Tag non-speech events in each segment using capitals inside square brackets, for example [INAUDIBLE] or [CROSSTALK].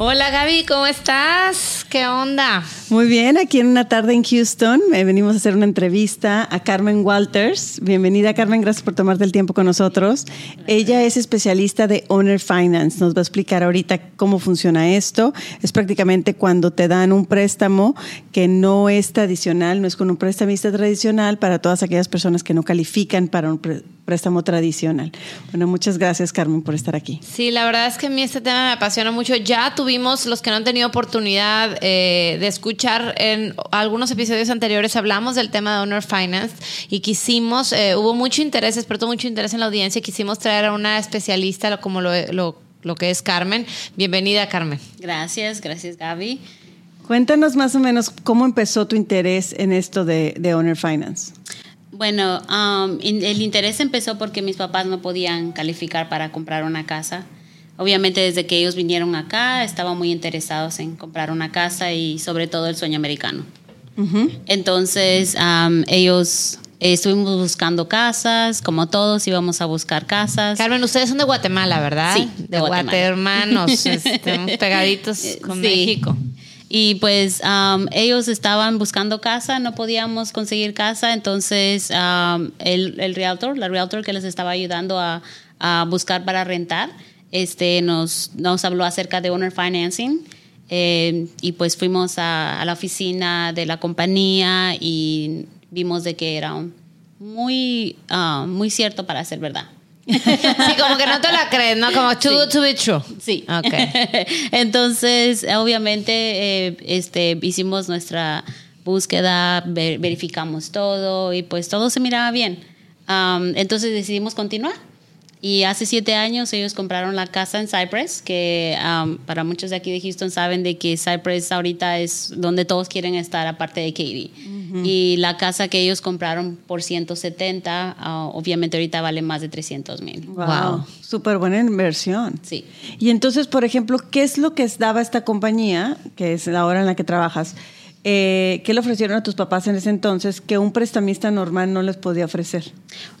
Hola Gaby, ¿cómo estás? ¿Qué onda? Muy bien, aquí en una tarde en Houston eh, venimos a hacer una entrevista a Carmen Walters. Bienvenida Carmen, gracias por tomarte el tiempo con nosotros. Ella es especialista de Owner Finance, nos va a explicar ahorita cómo funciona esto. Es prácticamente cuando te dan un préstamo que no es tradicional, no es con un prestamista tradicional para todas aquellas personas que no califican para un préstamo tradicional. Bueno, muchas gracias Carmen por estar aquí. Sí, la verdad es que a mí este tema me apasiona mucho. Ya tuvimos, los que no han tenido oportunidad eh, de escuchar en algunos episodios anteriores, hablamos del tema de Honor Finance y quisimos, eh, hubo mucho interés, despertó mucho interés en la audiencia y quisimos traer a una especialista como lo, lo que es Carmen. Bienvenida, Carmen. Gracias, gracias Gaby. Cuéntanos más o menos cómo empezó tu interés en esto de, de Owner Finance. Bueno, um, el interés empezó porque mis papás no podían calificar para comprar una casa. Obviamente desde que ellos vinieron acá estaban muy interesados en comprar una casa y sobre todo el sueño americano. Entonces um, ellos estuvimos buscando casas, como todos íbamos a buscar casas. Carmen, ustedes son de Guatemala, ¿verdad? Sí, de, Guatemala. hermanos, [LAUGHS] estamos pegaditos con México. Y pues um, ellos estaban buscando casa, no podíamos conseguir casa, entonces um, el, el, realtor, la realtor que les estaba ayudando a, a, buscar para rentar, este, nos, nos habló acerca de owner financing. Eh, y pues fuimos a, a, la oficina de la compañía y vimos de que era muy, uh, muy cierto para ser verdad. Sí, como que no te la crees, ¿no? Como too good to be true. Sí. Okay. [LAUGHS] Entonces, obviamente, eh, este, hicimos nuestra búsqueda, verificamos todo y pues todo se miraba bien. Um, entonces decidimos continuar. Y hace siete años ellos compraron la casa en Cypress, que um, para muchos de aquí de Houston saben de que Cypress ahorita es donde todos quieren estar, aparte de Katy. Y la casa que ellos compraron por 170, uh, obviamente ahorita vale más de 300 mil. Wow, súper buena inversión. Sí. Y entonces, por ejemplo, ¿qué es lo que daba esta compañía, que es la hora en la que trabajas? Eh, ¿Qué le ofrecieron a tus papás en ese entonces que un prestamista normal no les podía ofrecer?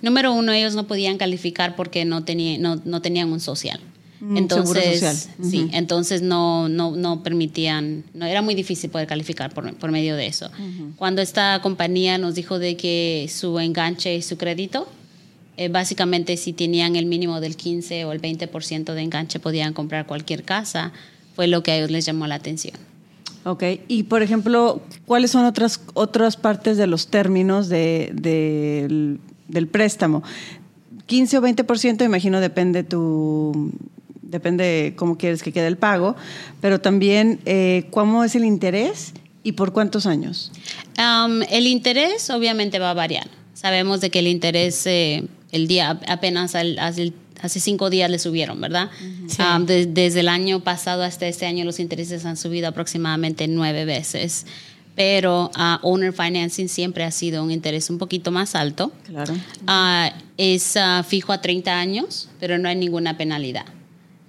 Número uno, ellos no podían calificar porque no, tenía, no, no tenían un social. Mm, entonces, social. sí, entonces no, no, no permitían, no, era muy difícil poder calificar por, por medio de eso. Cuando esta compañía nos dijo de que su enganche y su crédito, eh, básicamente si tenían el mínimo del 15 o el 20% de enganche podían comprar cualquier casa, fue lo que a ellos les llamó la atención. Ok, y por ejemplo, ¿cuáles son otras, otras partes de los términos de, de, del, préstamo? 15 o 20%, imagino, depende tu depende cómo quieres que quede el pago, pero también eh, cómo es el interés y por cuántos años. Um, el interés obviamente va a variar. Sabemos de que el interés eh, el día apenas al, al hace cinco días le subieron, ¿verdad? Um, desde el año pasado hasta este año los intereses han subido aproximadamente nueve veces. Pero uh, owner financing siempre ha sido un interés un poquito más alto. Claro. Uh, es uh, fijo a 30 años, pero no hay ninguna penalidad.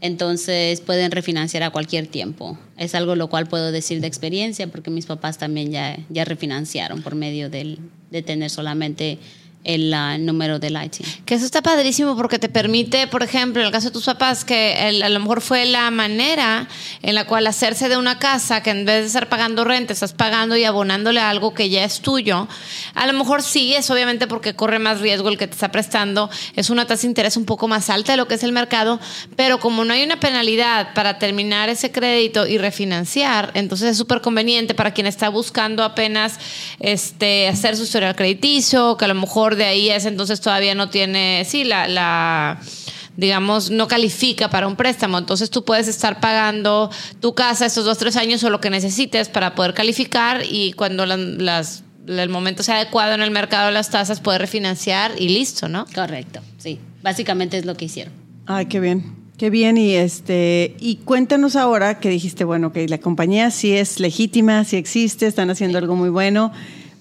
Entonces pueden refinanciar a cualquier tiempo. Es algo lo cual puedo decir de experiencia porque mis papás también ya, ya refinanciaron por medio del, de tener solamente el número del IT. Que eso está padrísimo porque te permite, por ejemplo, en el caso de tus papás, que a lo mejor fue la manera en la cual hacerse de una casa, que en vez de estar pagando renta, estás pagando y abonándole a algo que ya es tuyo. A lo mejor sí, es obviamente porque corre más riesgo el que te está prestando, es una tasa de interés un poco más alta de lo que es el mercado, pero como no hay una penalidad para terminar ese crédito y refinanciar, entonces es súper conveniente para quien está buscando apenas este, hacer su historial crediticio, que a lo mejor de ahí es entonces todavía no tiene, sí, la, la digamos, no califica para un préstamo. Entonces tú puedes estar pagando tu casa estos dos, tres años o lo que necesites para poder calificar y cuando las, el momento sea adecuado en el mercado de las tasas, poder refinanciar y listo, ¿no? Correcto, sí. Básicamente es lo que hicieron. Ay, qué bien. Qué bien, y este, y cuéntanos ahora que dijiste, bueno, que la compañía sí es legítima, sí existe, están haciendo algo muy bueno,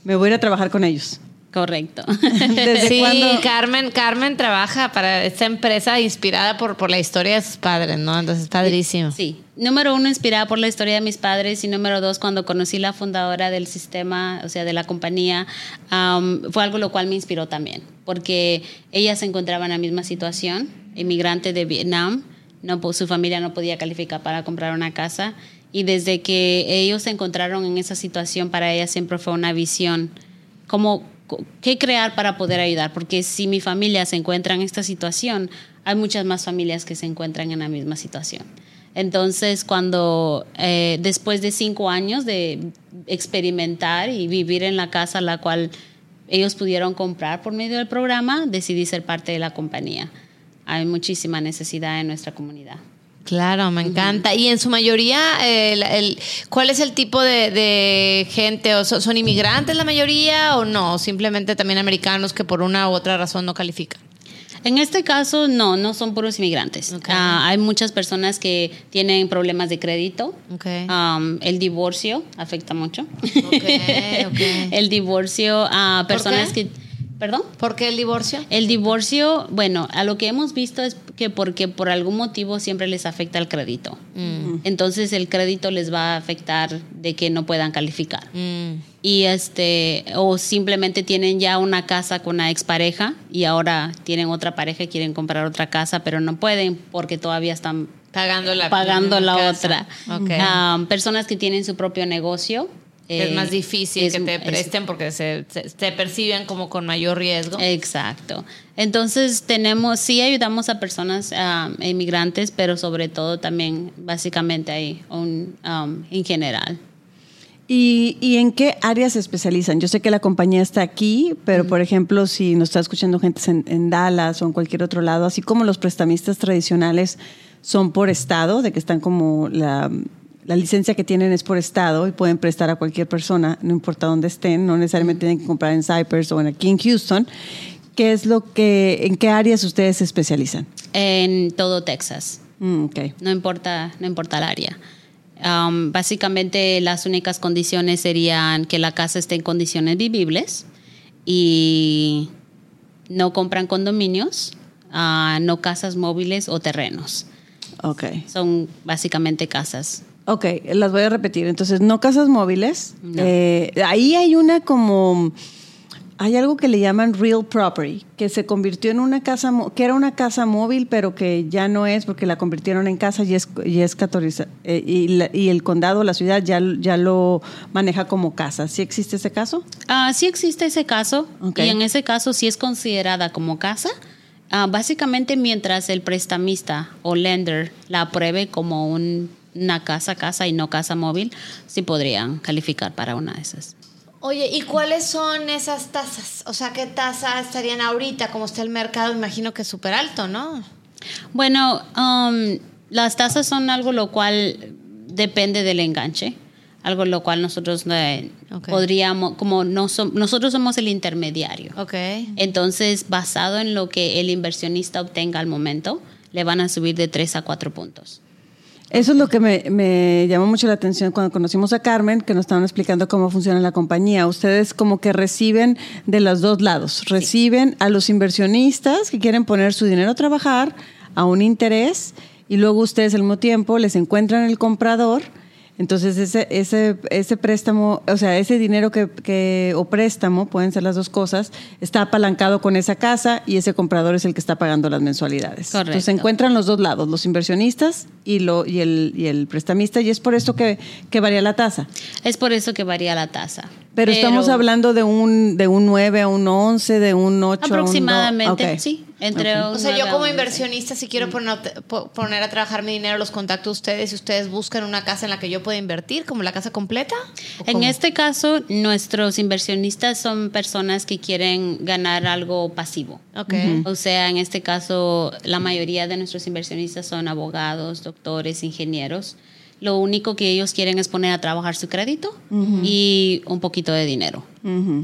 me voy a ir a trabajar con ellos. Correcto. [LAUGHS] ¿Desde sí? Carmen, Carmen trabaja para esta empresa inspirada por, por la historia de sus padres, ¿no? Entonces es padrísimo. Sí. Número uno, inspirada por la historia de mis padres. Y número dos, cuando conocí la fundadora del sistema, o sea, de la compañía, um, fue algo lo cual me inspiró también. Porque ella se encontraba en la misma situación, inmigrante de Vietnam. No, su familia no podía calificar para comprar una casa. Y desde que ellos se encontraron en esa situación, para ella siempre fue una visión. Como, co- ¿Qué crear para poder ayudar? Porque si mi familia se encuentra en esta situación, hay muchas más familias que se encuentran en la misma situación. Entonces, cuando eh, después de cinco años de experimentar y vivir en la casa la cual ellos pudieron comprar por medio del programa, decidí ser parte de la compañía. Hay muchísima necesidad en nuestra comunidad. Claro, me encanta. Y en su mayoría, el- el- ¿cuál es el tipo de, de gente? ¿O so- ¿Son inmigrantes la mayoría o no? Simplemente también americanos que por una u otra razón no califican. En este caso, no, no son puros inmigrantes. Ah, hay muchas personas que tienen problemas de crédito. Um, el divorcio afecta mucho. [LAUGHS] El divorcio a ¿Por personas qué? que... ¿Perdón? ¿Por qué el divorcio? El divorcio, bueno, a lo que hemos visto es que porque por algún motivo siempre les afecta el crédito. Mm. Entonces el crédito les va a afectar de que no puedan calificar. Mm. Y este, o simplemente tienen ya una casa con una expareja y ahora tienen otra pareja y quieren comprar otra casa, pero no pueden porque todavía están Pagando la, pagando la casa. otra. Ah, personas que tienen su propio negocio. Es eh, más difícil es- que te es- presten porque se, se- te perciben como con mayor riesgo. Exacto. Entonces tenemos, sí ayudamos a personas ah, inmigrantes, pero sobre todo también básicamente hay un, um, en general. ¿Y, y en qué áreas se especializan? Yo sé que la compañía está aquí, pero por ejemplo, si nos está escuchando gente en, en Dallas o en cualquier otro lado, así como los prestamistas tradicionales son por estado, de que están como la, la licencia que tienen es por estado y pueden prestar a cualquier persona, no importa dónde estén, no necesariamente tienen que comprar en Cypress o en aquí en Houston. ¿Qué es lo que, en qué áreas ustedes se especializan? En todo Texas. Mm, ok. No importa, no importa el área. Um, básicamente las únicas condiciones serían que la casa esté en condiciones vivibles y no compran condominios, ah, no casas móviles o terrenos. Ok. Son básicamente casas. Ok, las voy a repetir. Entonces, no casas móviles. No. Eh, ahí hay una como... Hay algo que le llaman real property, que se convirtió en una casa, que era una casa móvil, pero que ya no es porque la convirtieron en casa y es, y es catoriza- eh, y, la- y el condado, la ciudad, ya, ya lo maneja como casa. ¿Sí existe ese caso? Ah, sí existe ese caso Ok. y en ese caso sí es considerada como casa. Ah, básicamente mientras el prestamista o lender la apruebe como un- una casa, casa y no casa móvil, sí podrían calificar para una de esas. Oye, ¿y cuáles son esas tasas? O sea, ¿qué tasa estarían ahorita? Como está el mercado, imagino que es súper alto, ¿no? Bueno, um, las tasas son algo lo cual depende del enganche, algo lo cual nosotros eh, podríamos, como no som- nosotros somos el intermediario. Ok. Entonces, basado en lo que el inversionista obtenga al momento, le van a subir de 3 a 4 puntos. Eso es lo que me, me llamó mucho la atención cuando conocimos a Carmen, que nos estaban explicando cómo funciona la compañía. Ustedes como que reciben de los dos lados. Reciben a los inversionistas que quieren poner su dinero a trabajar a un interés y luego ustedes al mismo tiempo les encuentran el comprador. Entonces ese, ese, ese préstamo, o sea, ese dinero que, que, o préstamo, pueden ser las dos cosas, está apalancado con esa casa y ese comprador es el que está pagando las mensualidades. Correcto. Entonces se encuentran los dos lados, los inversionistas y, lo, y, el, y el prestamista, y es por esto que, que varía la tasa. Es por eso que varía la tasa. Pero, estamos hablando de un, de un 9 a un 11, de un 8 aproximadamente, a un 2. Ok. sí, entre O sea, yo 9 a como inversionista, si quiero poner, po- poner a trabajar mi dinero, los contacto a ustedes y ustedes buscan una casa en la que yo pueda invertir, como la casa completa. ¿O En cómo? este caso, nuestros inversionistas son personas que quieren ganar algo pasivo. Ok. O sea, en este caso, la mayoría de nuestros inversionistas son abogados, doctores, ingenieros. Lo único que ellos quieren es poner a trabajar su crédito y un poquito de dinero.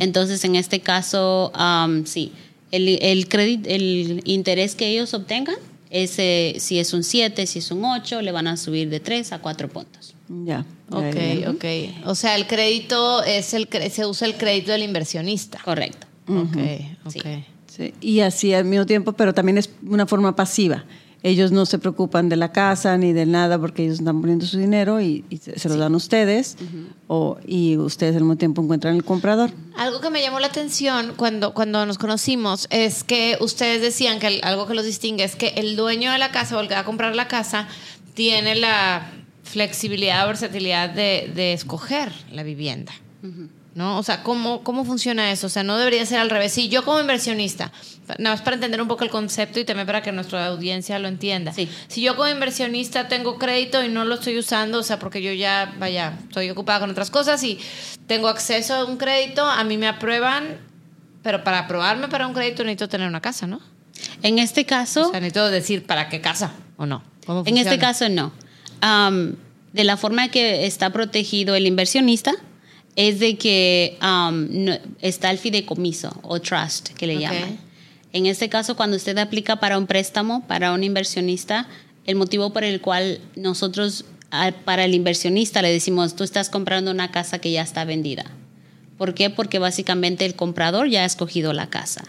Entonces, en este caso, um, sí, el, el, crédito, el interés que ellos obtengan ese, si es un 7, si es un 8, le van a subir de 3 a 4 puntos. Ya. Ok, ya, ok. O sea, el crédito es el cre- se usa el crédito del inversionista. Correcto. Ok, ok. Sí. Sí, Y así al mismo tiempo, pero también es una forma pasiva. Ellos no se preocupan de la casa ni de nada porque ellos están poniendo su dinero y, y se lo dan a ustedes o, y ustedes al mismo tiempo encuentran el comprador. Algo que me llamó la atención cuando, cuando nos conocimos es que ustedes decían que el- algo que los distingue es que el dueño de la casa o el que va a comprar la casa tiene la flexibilidad o versatilidad de, de escoger la vivienda. ¿No? O sea, ¿cómo, ¿cómo funciona eso? O sea, no debería ser al revés. Si yo como inversionista, nada más para entender un poco el concepto y también para que nuestra audiencia lo entienda. Sí. Si yo como inversionista tengo crédito y no lo estoy usando, o sea, porque yo ya, vaya, estoy ocupada con otras cosas y tengo acceso a un crédito, a mí me aprueban, pero para aprobarme para un crédito necesito tener una casa, ¿no? En este caso, O sea, necesito decir para qué casa o no. ¿Cómo En este caso no. De la forma que está protegido el inversionista es de que no- está el fideicomiso o trust que le llaman. En este caso, cuando usted aplica para un préstamo para un inversionista, el motivo por el cual nosotros para el inversionista le decimos, tú estás comprando una casa que ya está vendida. ¿Por qué? Porque básicamente el comprador ya ha escogido la casa.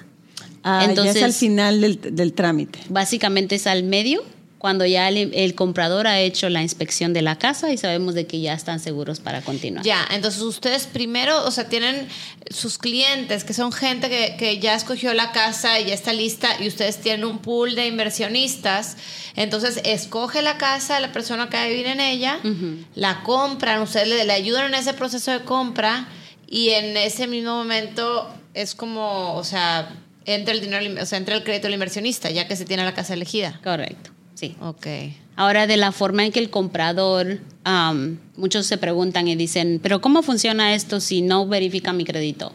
Ah, ya es Entonces- al final del, del trámite. Básicamente es al medio, cuando ya el, el comprador ha hecho la inspección de la casa y sabemos de que ya están seguros para continuar. Ya, entonces ustedes primero, o sea, tienen sus clientes, que son gente que, que ya escogió la casa y ya está lista, y ustedes tienen un pool de inversionistas. Entonces, escoge la casa la persona que va a vivir en ella, la compran, ustedes le, le ayudan en ese proceso de compra, y en ese mismo momento es como, o sea, entra el dinero, o sea, entra el crédito del inversionista, ya que se tiene la casa elegida. Correcto, sí. Ok. Ahora, de la forma en que el comprador, am, muchos se preguntan y dicen, pero ¿cómo funciona esto si no verifica mi crédito?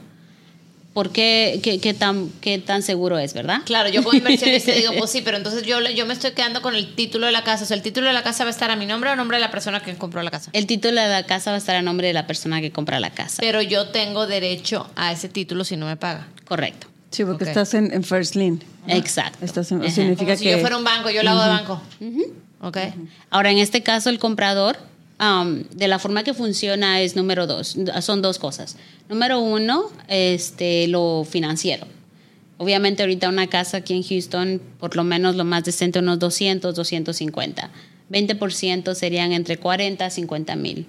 ¿Por qué, qué, qué tan, qué tan seguro es, verdad? Claro, yo como inversionista digo, [LAUGHS] pues sí, pero entonces yo, yo me estoy quedando con el título de la casa. O sea, el título de la casa va a estar a mi nombre o a nombre de la persona que compró la casa. El título de la casa va a estar a nombre de la persona que compra la casa. Pero yo tengo derecho a ese título si no me paga. Correcto. Sí, porque estás en, en first lien. Exacto. Estás en- significa Como si que yo fuera un banco, yo lo hago de banco. Ok. Ahora, en este caso, el comprador, um, de la forma que funciona es número dos. Son dos cosas. Número uno, este, lo financiero. Obviamente, ahorita una casa aquí en Houston, por lo menos lo más decente, unos 200, 250. 20% serían entre 40 a 50 mil.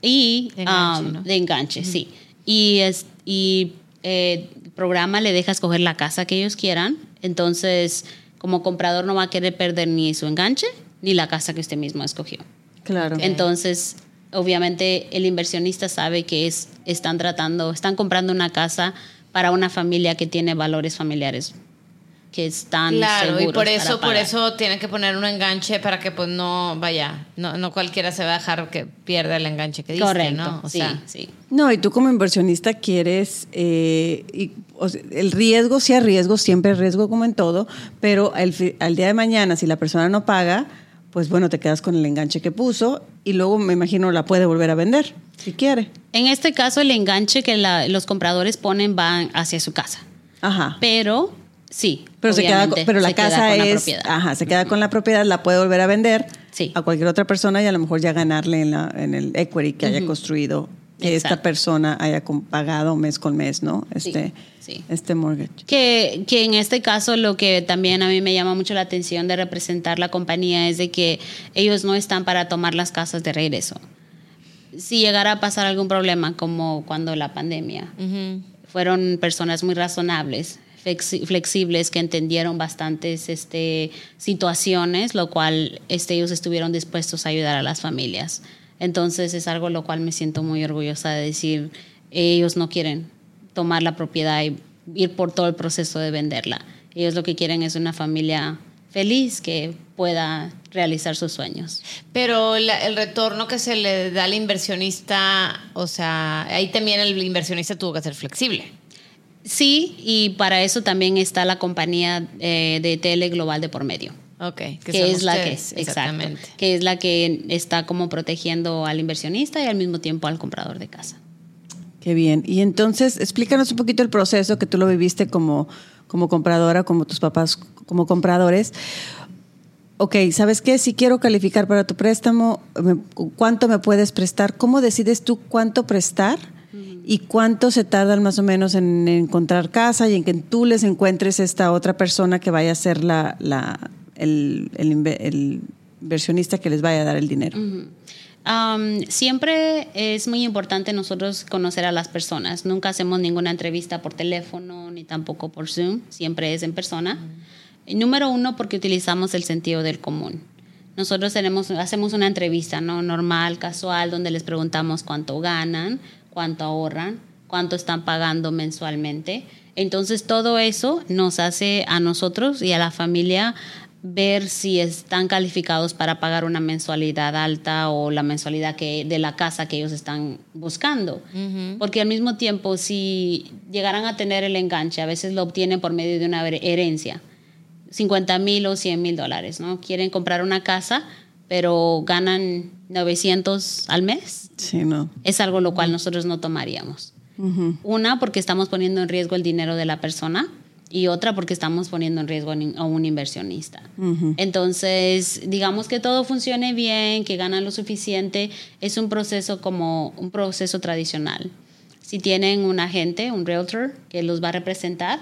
Y De enganche, um, ¿no? de enganche, sí. Y, es, y eh, el programa le deja escoger la casa que ellos quieran. Entonces, como comprador no va a querer perder ni su enganche ni la casa que usted mismo escogió. claro. Entonces, obviamente el inversionista sabe que es, están tratando, están comprando una casa para una familia que tiene valores familiares que están Claro, y por eso, por eso tienen que poner un enganche para que pues no vaya, no, no cualquiera se va a dejar que pierda el enganche que diste, Correcto, ¿no? O sí, sea, sí. No, y tú como inversionista quieres, eh, y, o sea, el riesgo, sí hay riesgo, siempre hay riesgo como en todo, pero al, fi- al día de mañana, si la persona no paga, pues bueno, te quedas con el enganche que puso y luego me imagino la puede volver a vender, si quiere. En este caso, el enganche que la- los compradores ponen va hacia su casa. Ajá. Pero, sí. Pero, se queda, con- pero la se queda casa con la es, propiedad. ajá, se queda con la propiedad, la puede volver a vender Sí. a cualquier otra persona y a lo mejor ya ganarle en, la, en el equity que haya construido, que esta persona haya pagado mes con mes, ¿no? Este, sí. este mortgage. Que, que en este caso lo que también a mí me llama mucho la atención de representar la compañía es de que ellos no están para tomar las casas de regreso. Si llegara a pasar algún problema como cuando la pandemia, ujú. fueron personas muy razonables, flexibles, que entendieron bastantes este, situaciones, lo cual este, ellos estuvieron dispuestos a ayudar a las familias. Entonces es algo lo cual me siento muy orgullosa de decir, ellos no quieren tomar la propiedad y ir por todo el proceso de venderla. Ellos lo que quieren es una familia feliz que pueda realizar sus sueños. Pero el retorno que se le da al inversionista, o sea, ahí también el inversionista tuvo que ser flexible. Sí, y para eso también está la compañía eh, de tele global de por medio. Ok, que, son es la que exactamente, que es la que está como protegiendo al inversionista y al mismo tiempo al comprador de casa. Qué bien. Y entonces, explícanos un poquito el proceso que tú lo viviste como, como compradora, como tus papás como compradores. ok, ¿sabes qué? Si quiero calificar para tu préstamo, me- ¿cuánto me puedes prestar? ¿Cómo decides tú cuánto prestar? ¿Y cuánto se tardan más o menos en encontrar casa y en que tú les encuentres esta otra persona que vaya a ser la, la- el, el inve- el inversionista que les vaya a dar el dinero? Um, siempre es muy importante nosotros conocer a las personas. Nunca hacemos ninguna entrevista por teléfono ni tampoco por Zoom. Siempre es en persona. Y Número uno, porque utilizamos el sentido del común. Nosotros tenemos, hacemos una entrevista ¿no? normal, casual, donde les preguntamos cuánto ganan, cuánto ahorran, cuánto están pagando mensualmente. Entonces todo eso nos hace a nosotros y a la familia ver si están calificados para pagar una mensualidad alta o la mensualidad que, de la casa que ellos están buscando. Porque al mismo tiempo, si llegaran a tener el enganche, a veces lo obtienen por medio de una her- herencia, 50 mil o 100 mil dólares, ¿no? Quieren comprar una casa, pero ganan 900 al mes. Sí, no. Es algo lo cual nosotros no tomaríamos. Una, porque estamos poniendo en riesgo el dinero de la persona y otra, porque estamos poniendo en riesgo a un inversionista. Entonces, digamos que todo funcione bien, que ganan lo suficiente, es un proceso como un proceso tradicional. Si tienen un agente, un realtor que los va a representar,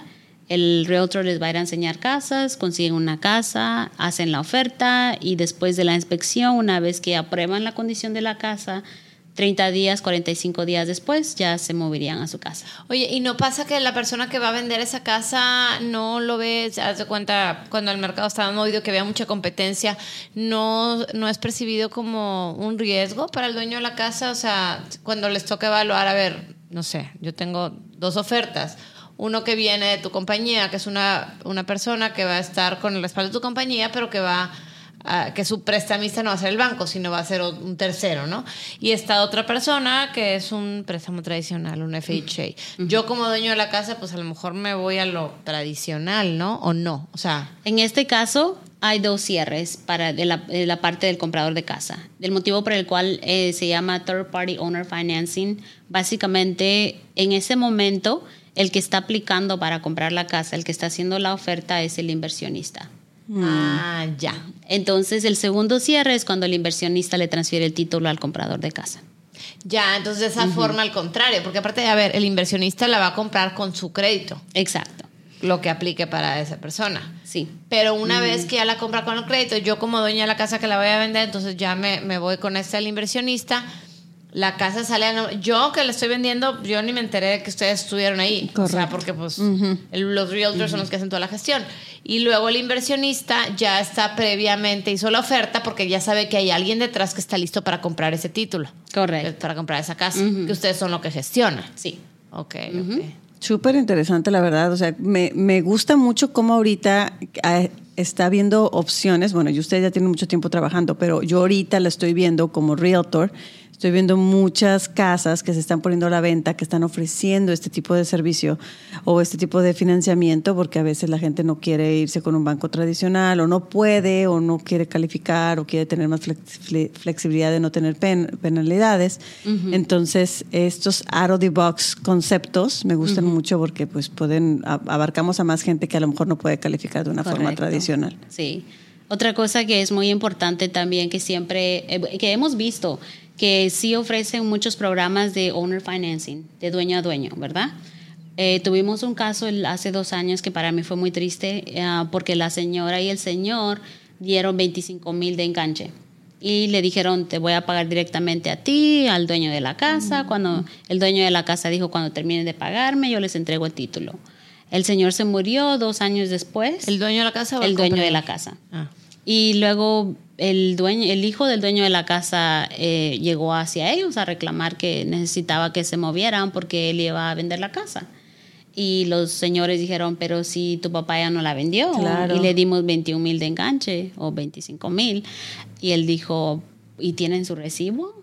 el realtor les va a ir a enseñar casas, consiguen una casa, hacen la oferta y después de la inspección, una vez que aprueban la condición de la casa, 30 días, 45 días después ya se moverían a su casa. Oye, ¿y no pasa que la persona que va a vender esa casa no lo ve, se hace cuenta cuando el mercado está movido, que había mucha competencia, no, no es percibido como un riesgo para el dueño de la casa? O sea, cuando les toca evaluar, a ver, no sé, yo tengo dos ofertas. Uno que viene de tu compañía, que es una, una persona que va a estar con el respaldo de tu compañía, pero que va a- que su prestamista no va a ser el banco, sino va a ser un tercero, ¿no? Y está otra persona que es un préstamo tradicional, un FHA. Yo como dueño de la casa, pues a lo mejor me voy a lo tradicional, ¿no? O no, o sea, En este caso, hay dos cierres para de la, de la parte del comprador de casa. El motivo por el cual eh, se llama Third Party Owner Financing, básicamente en ese momento, el que está aplicando para comprar la casa, el que está haciendo la oferta es el inversionista. ah, ya. Entonces, el segundo cierre es cuando el inversionista le transfiere el título al comprador de casa. Ya, entonces de esa forma al contrario, porque aparte, a ver, el inversionista la va a comprar con su crédito, Exacto. lo que aplique para esa persona. Sí. Pero una vez que ya la compra con el crédito, yo como dueña de la casa que la voy a vender, entonces ya me, me voy con este inversionista. La casa sale a Yo que la estoy vendiendo, yo ni me enteré de que ustedes estuvieron ahí. O sea, Correcto. porque pues el- los realtors son los que hacen toda la gestión. Y luego el inversionista ya está previamente, hizo la oferta porque ya sabe que hay alguien detrás que está listo para comprar ese título. Correcto. Para comprar esa casa. Que ustedes son los que gestionan. Sí. Ok, ok. Súper interesante, la verdad. O sea, me, me gusta mucho cómo ahorita ah, está viendo opciones. Bueno, y usted ya tiene mucho tiempo trabajando, pero yo ahorita la estoy viendo como realtor. Estoy viendo muchas casas que se están poniendo a la venta, que están ofreciendo este tipo de servicio o este tipo de financiamiento, porque a veces la gente no quiere irse con un banco tradicional o no puede o no quiere calificar o quiere tener más flex- fle- flexibilidad de no tener pen- penalidades. Entonces, estos out of the box conceptos me gustan mucho porque pues pueden abarcamos a más gente que a lo mejor no puede calificar de una forma tradicional. Sí. Otra cosa que es muy importante también que siempre, eh, que hemos visto, que sí ofrecen muchos programas de owner financing, de dueño a dueño, ¿verdad? Eh, tuvimos un caso el- hace dos años que para mí fue muy triste eh, porque la señora y el señor dieron 25 mil de enganche y le dijeron te voy a pagar directamente a ti, al dueño de la casa. Cuando el dueño de la casa dijo cuando terminen de pagarme yo les entrego el título. El señor se murió dos años después. ¿El dueño de la casa o El dueño de la casa. Ah. Y luego el dueño, el hijo del dueño de la casa eh, llegó hacia ellos a reclamar que necesitaba que se movieran porque él iba a vender la casa. Y los señores dijeron, pero si tu papá ya no la vendió Claro. y le dimos 21 mil de enganche o 25 mil. Y él dijo, ¿y tienen su recibo?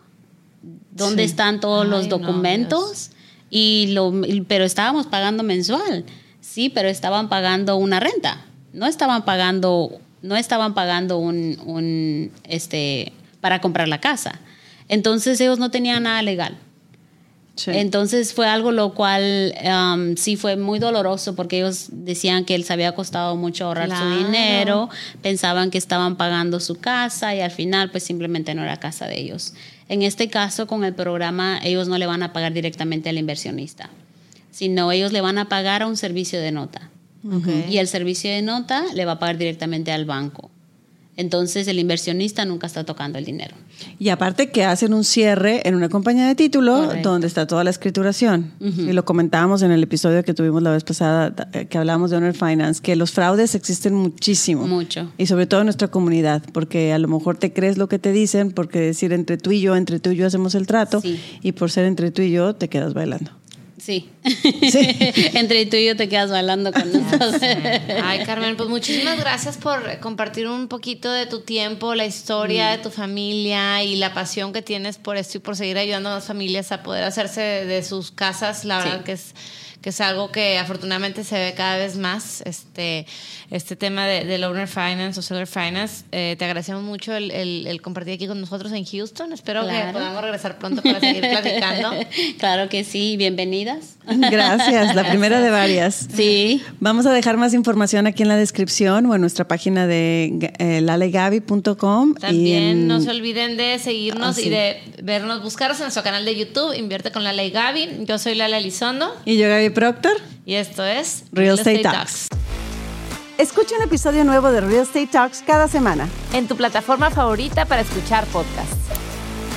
¿Dónde Sí. están todos los no, documentos? y lo, pero estábamos pagando mensual. Sí, pero estaban pagando una renta. No estaban pagando, no estaban pagando un, un, este, para comprar la casa. Entonces ellos no tenían nada legal. Sí. Entonces fue algo lo cual um, sí fue muy doloroso porque ellos decían que les había costado mucho ahorrar Claro. su dinero, pensaban que estaban pagando su casa y al final pues simplemente no era casa de ellos. En este caso con el programa ellos no le van a pagar directamente al inversionista, sino ellos le van a pagar a un servicio de nota. Y el servicio de nota le va a pagar directamente al banco. Entonces el inversionista nunca está tocando el dinero. Y aparte que hacen un cierre en una compañía de título Correcto. donde está toda la escrituración. Y lo comentábamos en el episodio que tuvimos la vez pasada, eh, que hablamos de Honor Finance, que los fraudes existen muchísimo. Mucho. Y sobre todo en nuestra comunidad, porque a lo mejor te crees lo que te dicen, porque decir entre tú y yo, entre tú y yo hacemos el trato, Sí. y por ser entre tú y yo te quedas bailando. Sí. Sí. [LAUGHS] Entre tú y yo te quedas bailando con [LAUGHS] nosotros. Ay, Carmen, pues muchísimas gracias por compartir un poquito de tu tiempo, la historia de tu familia y la pasión que tienes por esto y por seguir ayudando a las familias a poder hacerse de, sus casas. La verdad que es que es algo que afortunadamente se ve cada vez más, este, este tema de, del owner finance o seller finance. Eh, te agradecemos mucho el, el- el compartir aquí con nosotros en Houston. Espero que podamos regresar pronto para seguir platicando. [LAUGHS] claro que sí, bienvenidas. [LAUGHS] Gracias, la primera de varias. Sí. Vamos a dejar más información aquí en la descripción o en nuestra página de eh, lalegaby.com. y También en- no se olviden de seguirnos Ah, sí. y de vernos, buscarnos en nuestro canal de YouTube, Invierte con Lala y Gaby. Yo soy Lala Elizondo Y yo, Gaby Proctor. y esto es Real Estate Talks. Escucha un episodio nuevo de Real Estate Talks cada semana. En tu plataforma favorita para escuchar podcasts.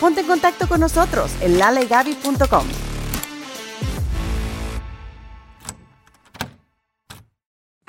Ponte en contacto con nosotros en lalegaby.com.